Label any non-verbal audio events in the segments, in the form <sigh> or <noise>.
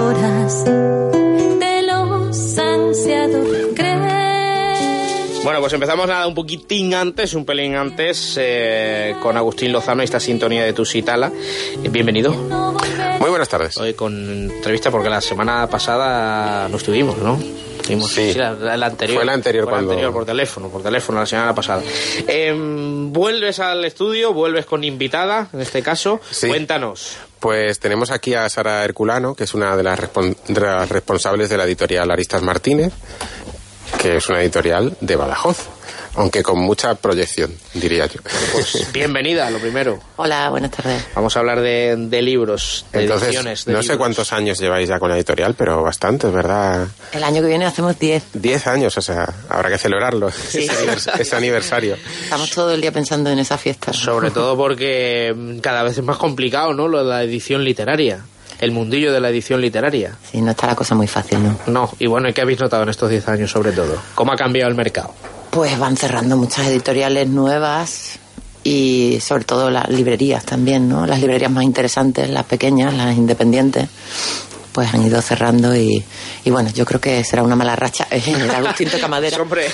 horas de los ansiados. Bueno, pues empezamos nada un poquitín antes, un pelín antes, eh, con Agustín Lozano, esta sintonía de Tusitala. Bienvenido. Muy buenas tardes. Hoy con entrevista porque la semana pasada no estuvimos, ¿no? Estuvimos, Sí. la, la anterior. Fue la anterior Fue la cuando- anterior, por teléfono, por teléfono, la semana pasada. Em, vuelves al estudio, vuelves con invitada, en este caso. Sí. Cuéntanos. Pues tenemos aquí a Sara Herculano, que es una de las, respon- de las responsables de la editorial Aristas Martínez, que es una editorial de Badajoz, aunque con mucha proyección, diría yo. Pues <laughs> bienvenida, lo primero. Hola, buenas tardes. Vamos a hablar de, de libros, de Entonces, ediciones. de no sé cuántos años lleváis ya con la editorial, pero bastantes, ¿verdad? El año que viene hacemos 10. Diez años, o sea, habrá que celebrarlo, Sí. ese, anivers- ese aniversario. Estamos todo el día pensando en esa fiesta. Sobre todo porque cada vez es más complicado, ¿no? Lo de la edición literaria. El mundillo de la edición literaria. Sí, no está la cosa muy fácil, ¿no? No, y bueno, ¿y qué habéis notado en estos 10 años sobre todo? ¿Cómo ha cambiado el mercado? Pues van cerrando muchas editoriales nuevas y sobre todo las librerías también, ¿no? Las librerías más interesantes, las pequeñas, las independientes, pues han ido cerrando y, y bueno, yo creo que será una mala racha en Agustín <laughs> Tocamadera Hombre,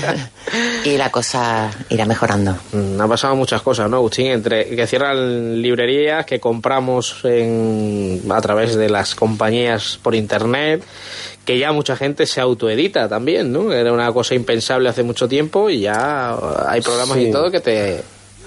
<laughs> y la cosa irá mejorando. Mm, ha pasado muchas cosas, ¿no, Agustín? Entre que cierran librerías, que compramos en, a través de las compañías por internet, que ya mucha gente se autoedita también, ¿no? Era una cosa impensable hace mucho tiempo y ya hay programas Sí. y todo que te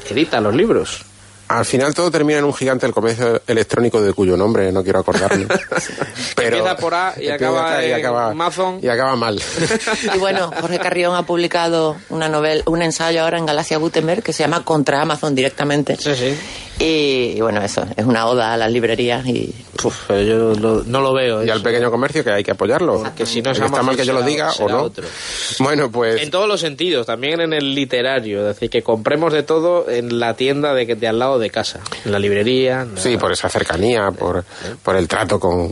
editan los libros. Al final todo termina en un gigante del comercio electrónico de cuyo nombre no quiero acordarme. <laughs> Empieza por A y acaba y en acaba- Amazon. Y acaba mal. <laughs> Y bueno, Jorge Carrión ha publicado una novela, un ensayo ahora en Galaxia Gutenberg que se llama Contra Amazon directamente. Sí, sí. Y, bueno, eso, es una oda a las librerías y Uf, yo lo- no lo veo. y al pequeño comercio que hay que apoyarlo. Que si no es está mal que yo lo será- diga o no. otro. Bueno, pues En todos los sentidos, también en el literario, es decir, que compremos de todo en la tienda de, que- de al lado de casa, en la librería. en la- sí, por esa cercanía, por, por el trato con,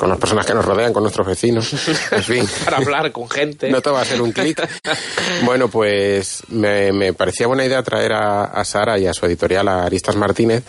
con las personas que nos rodean, con nuestros vecinos. <laughs> En fin. para hablar con gente. No todo va a ser un clic. <laughs> Bueno, pues me, me parecía buena idea traer a, a Sara y a su editorial, a Aristas Martínez,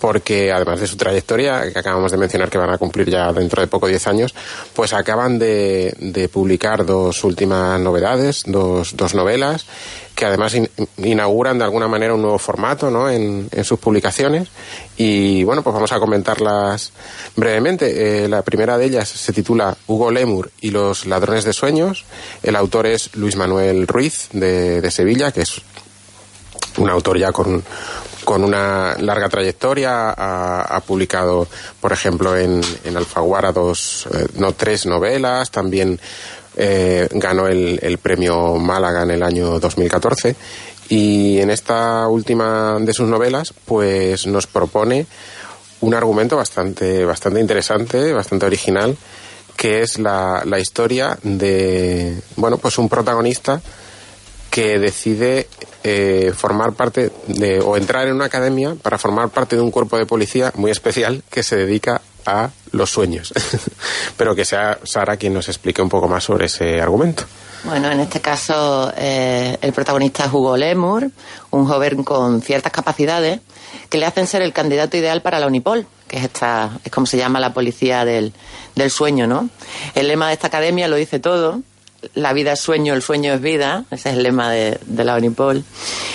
porque además de su trayectoria, que acabamos de mencionar que van a cumplir ya dentro de poco 10 años, pues acaban de, de publicar dos últimas novedades, dos, dos novelas, que además in- inauguran de alguna manera un nuevo formato ¿no? en, en sus publicaciones. Y bueno, pues vamos a comentarlas brevemente. Eh, la primera de ellas se titula Hugo Lemur y los ladrones de sueños. El autor es Luis Manuel Ruiz de, de Sevilla, que es un autor ya con, con una larga trayectoria. Ha, publicado, por ejemplo, en, en Alfaguara dos, eh, no tres novelas. También eh, ganó el, el premio Málaga en el año 2014. Y en esta última de sus novelas, pues nos propone un argumento bastante, bastante interesante, bastante original, que es la, la historia de, bueno, pues un protagonista que decide eh, formar parte de, o entrar en una academia para formar parte de un cuerpo de policía muy especial que se dedica a los sueños. <laughs> Pero que sea Sara quien nos explique un poco más sobre ese argumento. Bueno, en este caso eh, el protagonista es Hugo Lemur, un joven con ciertas capacidades que le hacen ser el candidato ideal para la Unipol, que es esta, es como se llama la policía del, del sueño, ¿no? El lema de esta academia lo dice todo, la vida es sueño, el sueño es vida, ese es el lema de, la Unipol.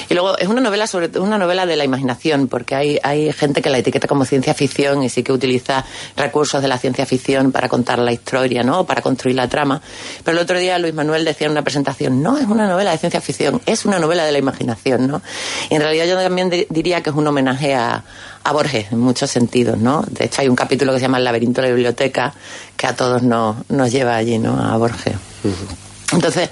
Y luego es una novela sobre una novela de la imaginación, porque hay, hay gente que la etiqueta como ciencia ficción y sí que utiliza recursos de la ciencia ficción para contar la historia, ¿no? para construir la trama. Pero el otro día Luis Manuel decía en una presentación, no es una novela de ciencia ficción, es una novela de la imaginación, ¿no? Y en realidad yo también diría que es un homenaje a, a Borges en muchos sentidos, ¿no? De hecho hay un capítulo que se llama El laberinto de la biblioteca que a todos nos, nos lleva allí, ¿no? A Borges. Entonces,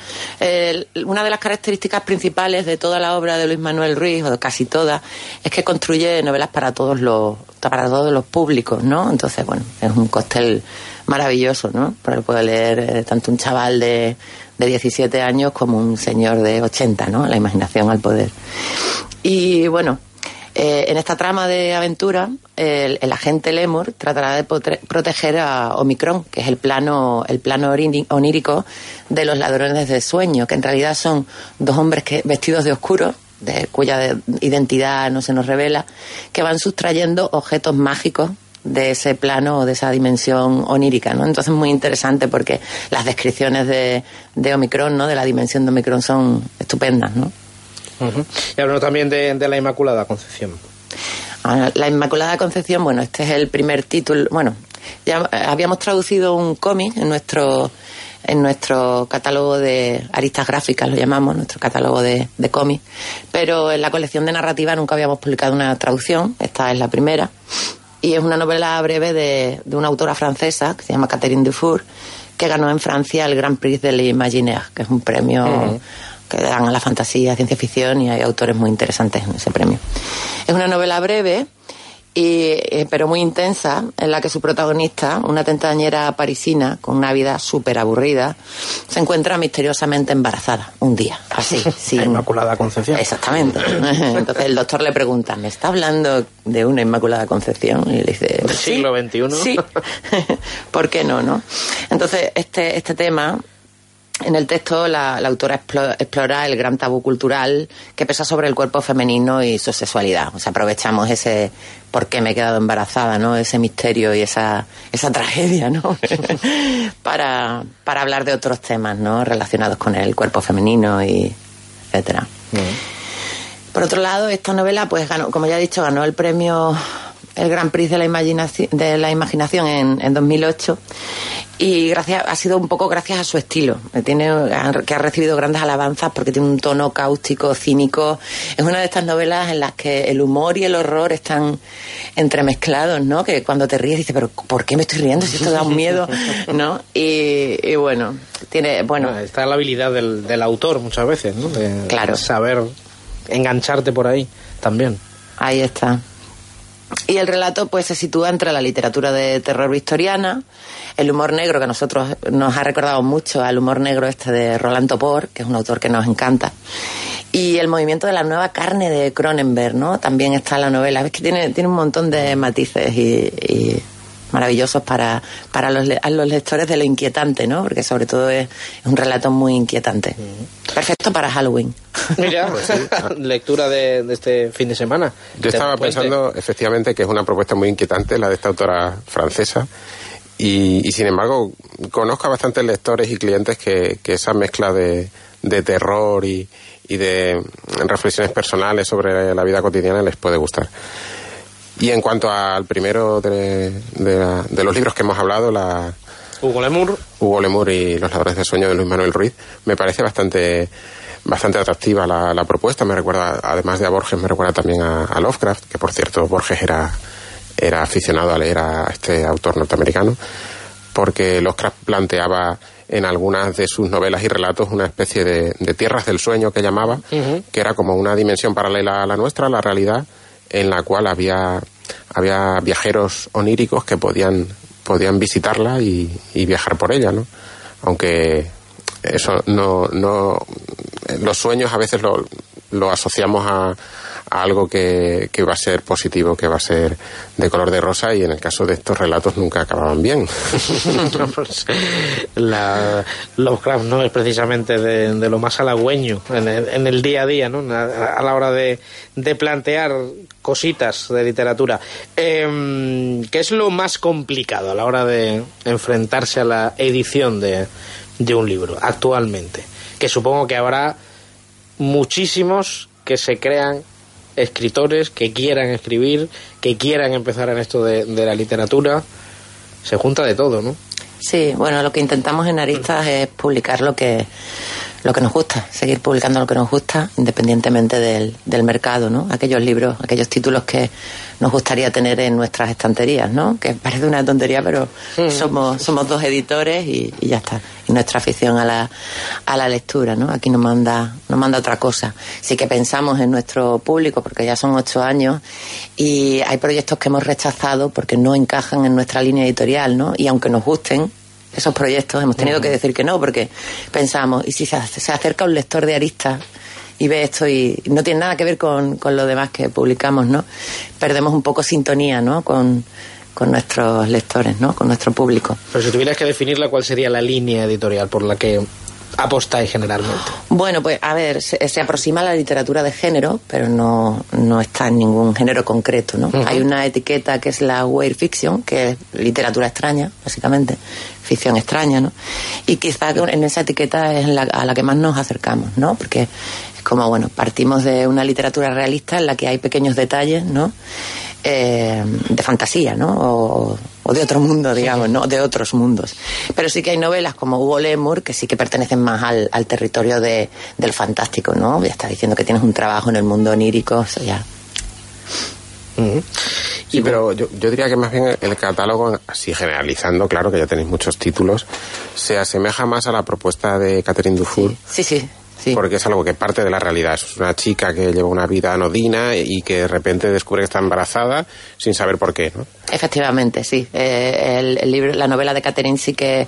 una de las características principales de toda la obra de Luis Manuel Ruiz, o casi toda, es que construye novelas para todos los, para todos los públicos, ¿no? Entonces, bueno, es un cóctel maravilloso, ¿no? Porque puede leer eh, tanto un chaval de, de 17 años como un señor de 80, ¿no? La imaginación al poder. Y bueno, eh, en esta trama de aventura, el, agente Lemur tratará de proteger a Omicron, que es el plano, el plano onírico de los ladrones de sueño, que en realidad son dos hombres vestidos de oscuro, de, cuya identidad no se nos revela, que van sustrayendo objetos mágicos de ese plano o de esa dimensión onírica, ¿no? Entonces es muy interesante porque las descripciones de, de Omicron, ¿no? De la dimensión de Omicron son estupendas, ¿no? Y hablamos también de, la Inmaculada Concepción. Ah, la Inmaculada Concepción, bueno, este es el primer título. Bueno, ya habíamos traducido un cómic en nuestro en nuestro catálogo de aristas gráficas, lo llamamos, nuestro catálogo de, de cómics, pero en la colección de narrativa nunca habíamos publicado una traducción, esta es la primera, y es una novela breve de, una autora francesa que se llama Catherine Dufour, que ganó en Francia el Grand Prix de l'Imaginaire, que es un premio que dan a la fantasía, ciencia ficción y hay autores muy interesantes en ese premio. Es una novela breve, y, eh, pero muy intensa, en la que su protagonista, una tentañera parisina con una vida súper aburrida, se encuentra misteriosamente embarazada un día, así. <laughs> sin... Inmaculada Concepción. Exactamente. <laughs> Entonces el doctor le pregunta, ¿me está hablando de una Inmaculada Concepción? Y le dice... ¿Del siglo XXI? Sí. <laughs> ¿Por qué no, no? Entonces este, este tema en el texto la, autora explora el gran tabú cultural que pesa sobre el cuerpo femenino y su sexualidad. O sea, aprovechamos ese por qué me he quedado embarazada, ¿no? Ese misterio y esa, esa tragedia, ¿no? <laughs> para, para hablar de otros temas, ¿no? Relacionados con el cuerpo femenino y etcétera. Por otro lado, esta novela, pues ganó, como ya he dicho, ganó el premio el Gran Prix de la Imaginación, de la imaginación en, en 2008 y gracias ha sido un poco gracias a su estilo. Tiene que ha recibido grandes alabanzas porque tiene un tono cáustico cínico. Es una de estas novelas en las que el humor y el horror están entremezclados no que cuando te ríes dices pero por qué me estoy riendo si esto da un miedo <laughs> no y, bueno tiene bueno. Ah, está la habilidad del, del autor muchas veces no de, claro. saber engancharte por ahí también. Ahí está y el relato pues se sitúa entre la literatura de terror victoriana, el humor negro que a nosotros nos ha recordado mucho al humor negro este de Roland Topor, que es un autor que nos encanta, y el movimiento de la nueva carne de Cronenberg, ¿no? También está en la novela. Es que tiene, tiene un montón de matices y maravillosos para, para los, los lectores de lo inquietante, ¿no? Porque sobre todo es, un relato muy inquietante. Perfecto para Halloween. Mira, <laughs> pues lectura de, este fin de semana. Yo estaba pensando, efectivamente, que es una propuesta muy inquietante la de esta autora francesa. Y, sin embargo, conozco a bastantes lectores y clientes que, que esa mezcla de, de terror y, y de reflexiones personales sobre la vida cotidiana les puede gustar. Y en cuanto al primero de, los libros que hemos hablado, la, Hugo Lemur. Hugo Lemur y Los Ladrones de Sueño de Luis Manuel Ruiz, me parece bastante bastante atractiva la, propuesta. Me recuerda, además de a Borges, me recuerda también a, Lovecraft, que por cierto Borges era, era aficionado a leer a este autor norteamericano, porque Lovecraft planteaba en algunas de sus novelas y relatos una especie de, tierras del sueño que llamaba, que era como una dimensión paralela a la nuestra, la realidad, en la cual había, había viajeros oníricos que podían, podían visitarla y, viajar por ella, ¿no? Aunque eso no, no, los sueños a veces lo, lo asociamos a, algo que, que, va a ser positivo, que va a ser de color de rosa y en el caso de estos relatos nunca acababan bien. <laughs> Pues, la Lovecraft no es precisamente de, lo más halagüeño en el, en el, día a día, ¿no? a, la hora de, de, plantear cositas de literatura. Eh, ¿Qué es lo más complicado a la hora de enfrentarse a la edición de, de un libro actualmente? Que supongo que habrá muchísimos que se crean escritores que quieran escribir, que quieran empezar en esto de, de la literatura. Se junta de todo, ¿no? Sí, bueno, lo que intentamos en Aristas es publicar lo que lo que nos gusta, seguir publicando lo que nos gusta, independientemente del, del mercado, ¿no? Aquellos libros, aquellos títulos que nos gustaría tener en nuestras estanterías, ¿no? Que parece una tontería, pero somos, somos dos editores y, y, ya está. Y nuestra afición a la, a la lectura, ¿no? Aquí nos manda, nos manda otra cosa. Sí que pensamos en nuestro público, porque ya son ocho años, y hay proyectos que hemos rechazado porque no encajan en nuestra línea editorial, ¿no? Y aunque nos gusten, esos proyectos hemos tenido que decir que no porque pensamos, ¿y si se, acerca un lector de Arista y ve esto y no tiene nada que ver con, con lo demás que publicamos, ¿no? Perdemos un poco sintonía, ¿no? Con, con nuestros lectores, ¿no? Con nuestro público. Pero si tuvieras que definirla, ¿cuál sería la línea editorial por la que apostáis generalmente? Bueno, pues a ver, se, se, aproxima a la literatura de género, pero no, no está en ningún género concreto, ¿no? Uh -huh. Hay una etiqueta que es la weird fiction, que es literatura extraña, básicamente, ficción extraña, ¿no? Y quizá en esa etiqueta es la, a la que más nos acercamos, ¿no? Porque es como, bueno, partimos de una literatura realista en la que hay pequeños detalles, ¿no? Eh, de fantasía, ¿no? O, o, de otro mundo, digamos, ¿no? De otros mundos. Pero sí que hay novelas como Hugo Lemur que sí que pertenecen más al, al territorio de, del fantástico, ¿no? Ya está diciendo que tienes un trabajo en el mundo onírico, eso ya. Uh -huh. Sí, pero yo, yo, diría que más bien el catálogo, así generalizando, claro que ya tenéis muchos títulos, se asemeja más a la propuesta de Catherine Dufour. Sí, sí. Sí. Porque es algo que parte de la realidad. Es una chica que lleva una vida anodina y que de repente descubre que está embarazada sin saber por qué, ¿no? Efectivamente, sí. Eh, el, el, libro, la novela de Catherine sí que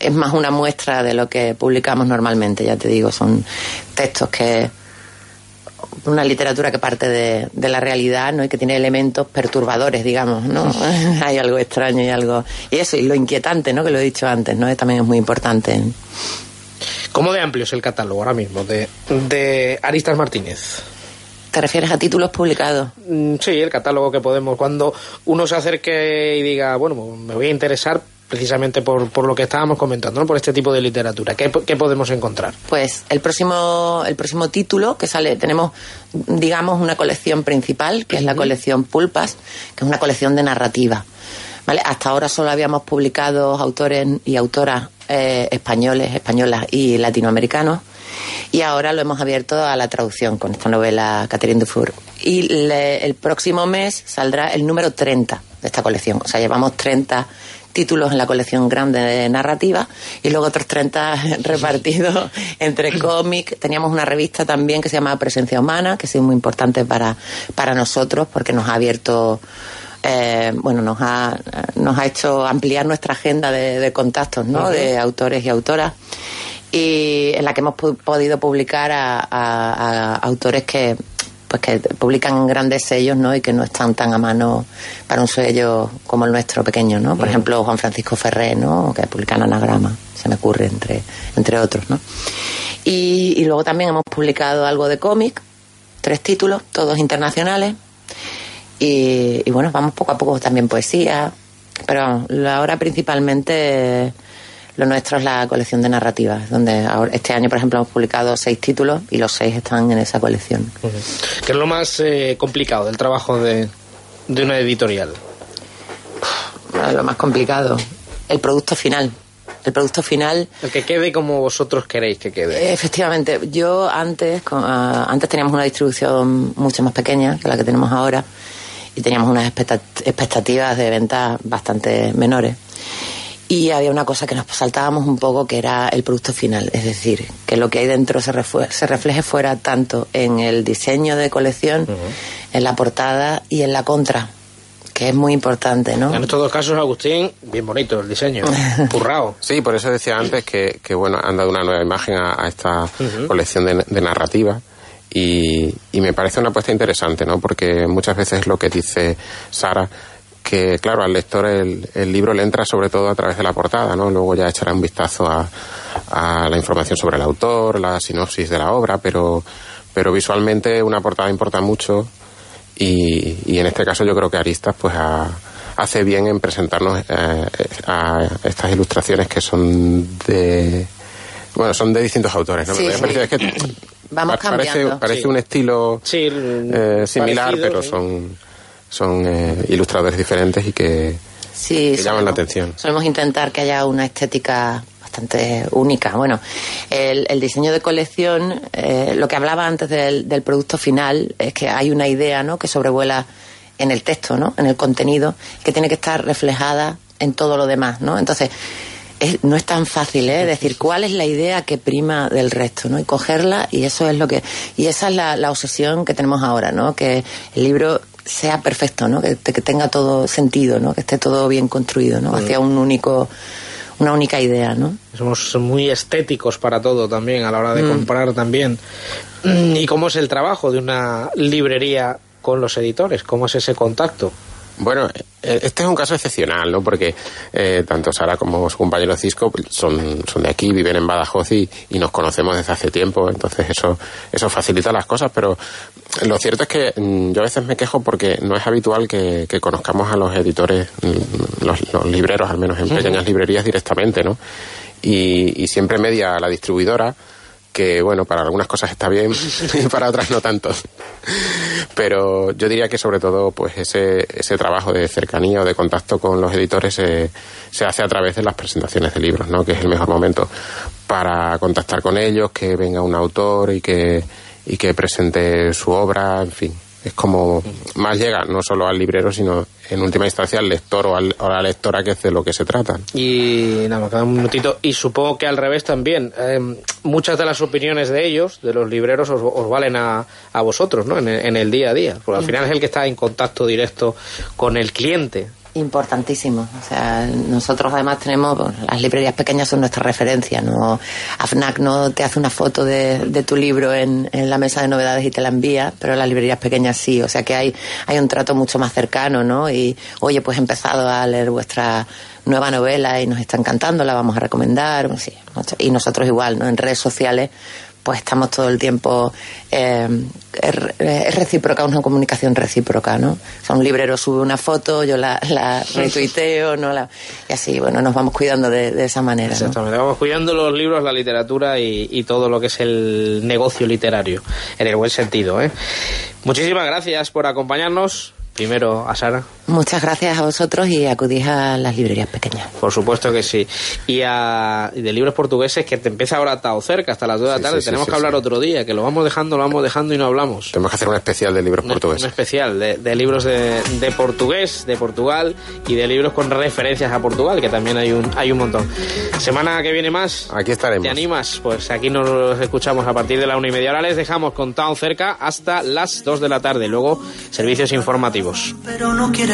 es más una muestra de lo que publicamos normalmente, ya te digo. Son textos que una literatura que parte de, de, la realidad ¿no? y que tiene elementos perturbadores, digamos, ¿no? <laughs> hay algo extraño y algo... Y eso, y lo inquietante, ¿no? Que lo he dicho antes, ¿no? También es muy importante. ¿Cómo de amplio es el catálogo ahora mismo de, de Aristas Martínez? ¿Te refieres a títulos publicados? Mm, sí, el catálogo que podemos. Cuando uno se acerque y diga, bueno, me voy a interesar precisamente por, por lo que estábamos comentando, ¿no? por este tipo de literatura. ¿Qué, ¿Qué, podemos encontrar? Pues el próximo, el próximo título que sale, tenemos, digamos, una colección principal, que es la colección Pulpas, que es una colección de narrativa. ¿Vale? Hasta ahora solo habíamos publicado autores y autoras eh, españoles, españolas y latinoamericanos. Y ahora lo hemos abierto a la traducción con esta novela Catherine Dufour. Y le, el próximo mes saldrá el número 30 de esta colección. O sea, llevamos 30 títulos en la colección grande de narrativa y luego otros 30 <laughs> repartidos entre cómics. Teníamos una revista también que se llama Presencia Humana, que ha sido muy importante para, para nosotros porque nos ha abierto eh, bueno, nos ha, nos ha hecho ampliar nuestra agenda de, de contactos, ¿no? Uh -huh. De autores y autoras. Y en la que hemos podido publicar a, a, a, autores que pues que publican grandes sellos, ¿no? Y que no están tan a mano para un sello como el nuestro pequeño, ¿no? Por uh -huh. ejemplo, Juan Francisco Ferré, ¿no? Que publican Anagrama, se me ocurre, entre, entre otros, ¿no? Y, y luego también hemos publicado algo de cómic, tres títulos, todos internacionales. Y, y, bueno, vamos poco a poco también poesía, pero ahora principalmente lo nuestro es la colección de narrativas, donde ahora, este año, por ejemplo, hemos publicado seis títulos y los seis están en esa colección. Uh -huh. ¿Qué es lo más eh, complicado del trabajo de, de una editorial? Lo más complicado, el producto final. El producto final. El que quede como vosotros queréis que quede. Efectivamente. Yo antes, uh, antes teníamos una distribución mucho más pequeña que la que tenemos ahora y teníamos unas expectativas de ventas bastante menores. Y había una cosa que nos saltábamos un poco que era el producto final, es decir, que lo que hay dentro se, se refleje fuera tanto en el diseño de colección, uh -huh. en la portada y en la contra, que es muy importante, ¿no? En estos dos casos, Agustín, bien bonito el diseño, <laughs> currado. Sí, por eso decía antes que, que, bueno, han dado una nueva imagen a, a esta uh -huh. colección de, de narrativa. Y, y, me parece una apuesta interesante, ¿no? Porque muchas veces lo que dice Sara, que claro, al lector el, el, libro le entra sobre todo a través de la portada, ¿no? Luego ya echará un vistazo a, a la información sobre el autor, la sinopsis de la obra, pero, pero visualmente una portada importa mucho y, y en este caso yo creo que Aristas pues a, hace bien en presentarnos eh, a estas ilustraciones que son de Bueno, son de distintos autores, ¿no? Sí, Me sí. es que Vamos pa- parece, cambiando. parece Sí. un estilo Sí, eh, similar, parecido, pero sí. son, son eh, ilustradores diferentes y que, Sí, que llaman la atención. Solemos intentar que haya una estética bastante única. Bueno, el, el diseño de colección, eh, lo que hablaba antes del, del producto final, es que hay una idea ¿no? que sobrevuela en el texto, ¿no? en el contenido, que tiene que estar reflejada en todo lo demás. ¿no? Entonces, es- no es tan fácil ¿eh? decir cuál es la idea que prima del resto, ¿no? Y cogerla y eso es lo que y esa es la, la obsesión que tenemos ahora, ¿no? Que el libro sea perfecto, ¿no? Que, que tenga todo sentido, ¿no? Que esté todo bien construido, ¿no? Hacia un único una única idea, ¿no? Somos muy estéticos para todo también, a la hora de comprar también. Mm, <clears throat> ¿Y cómo es el trabajo de una librería con los editores? ¿Cómo es ese contacto? Bueno, eh, este es un caso excepcional, ¿no? Porque eh, tanto Sara como su compañero Cisco son, son de aquí, viven en Badajoz y, y nos conocemos desde hace tiempo, entonces eso, eso facilita las cosas, pero lo cierto es que mm, yo a veces me quejo porque no es habitual que, que conozcamos a los editores, mm, los, los libreros, al menos en pequeñas librerías directamente, ¿no? Y, y siempre media la distribuidora, que bueno, para algunas cosas está bien <laughs> y para otras no tanto. Pero yo diría que sobre todo pues ese, ese trabajo de cercanía o de contacto con los editores se, se hace a través de las presentaciones de libros, ¿no? que es el mejor momento para contactar con ellos, que venga un autor y que, y que presente su obra, en fin. Es como más llega no solo al librero, sino en última instancia al lector o, al- o a la lectora, que es de lo que se trata. Y nada, me queda un minutito. Y supongo que al revés también. eh, muchas de las opiniones de ellos, de los libreros, os, os valen a, a vosotros, ¿no? En, el- en el día a día. Porque al final es el que está en contacto directo con el cliente. Importantísimo. O sea, nosotros además tenemos, bueno, las librerías pequeñas son nuestra referencia, ¿no? AFNAC no te hace una foto de, de tu libro en, en la mesa de novedades y te la envía, pero las librerías pequeñas sí. O sea que hay, hay un trato mucho más cercano, ¿no? Y, oye, pues he empezado a leer vuestra nueva novela y nos está encantando, la vamos a recomendar. Sí, y nosotros igual, ¿no? En redes sociales pues estamos todo el tiempo eh, es, recíproca, una comunicación recíproca, ¿no? O sea, un librero sube una foto, yo la, la retuiteo, ¿no? La, y así, bueno, nos vamos cuidando de, de esa manera, ¿no? Exactamente. Vamos cuidando los libros, la literatura y, y todo lo que es el negocio literario, en el buen sentido. ¿eh? Muchísimas gracias por acompañarnos. Primero a Sara, Muchas gracias a vosotros y acudís a las librerías pequeñas. por supuesto que sí. Y, a, y de libros portugueses que te empieza ahora Tao cerca, hasta las 2 de la Sí, tarde. sí, Tenemos sí, que hablar sí. otro día, que lo vamos dejando, lo vamos dejando y no hablamos. Tenemos que hacer un especial de libros Un, un portugueses. especial de, de libros de, de portugués, de Portugal y de libros con referencias a Portugal, que también hay un, hay un montón. Semana que viene más. Aquí estaremos. ¿Te animas? Pues aquí nos escuchamos a partir de la una y media. Ahora les dejamos con Town cerca hasta las 2 de la tarde. Luego, servicios informativos. pero no quiere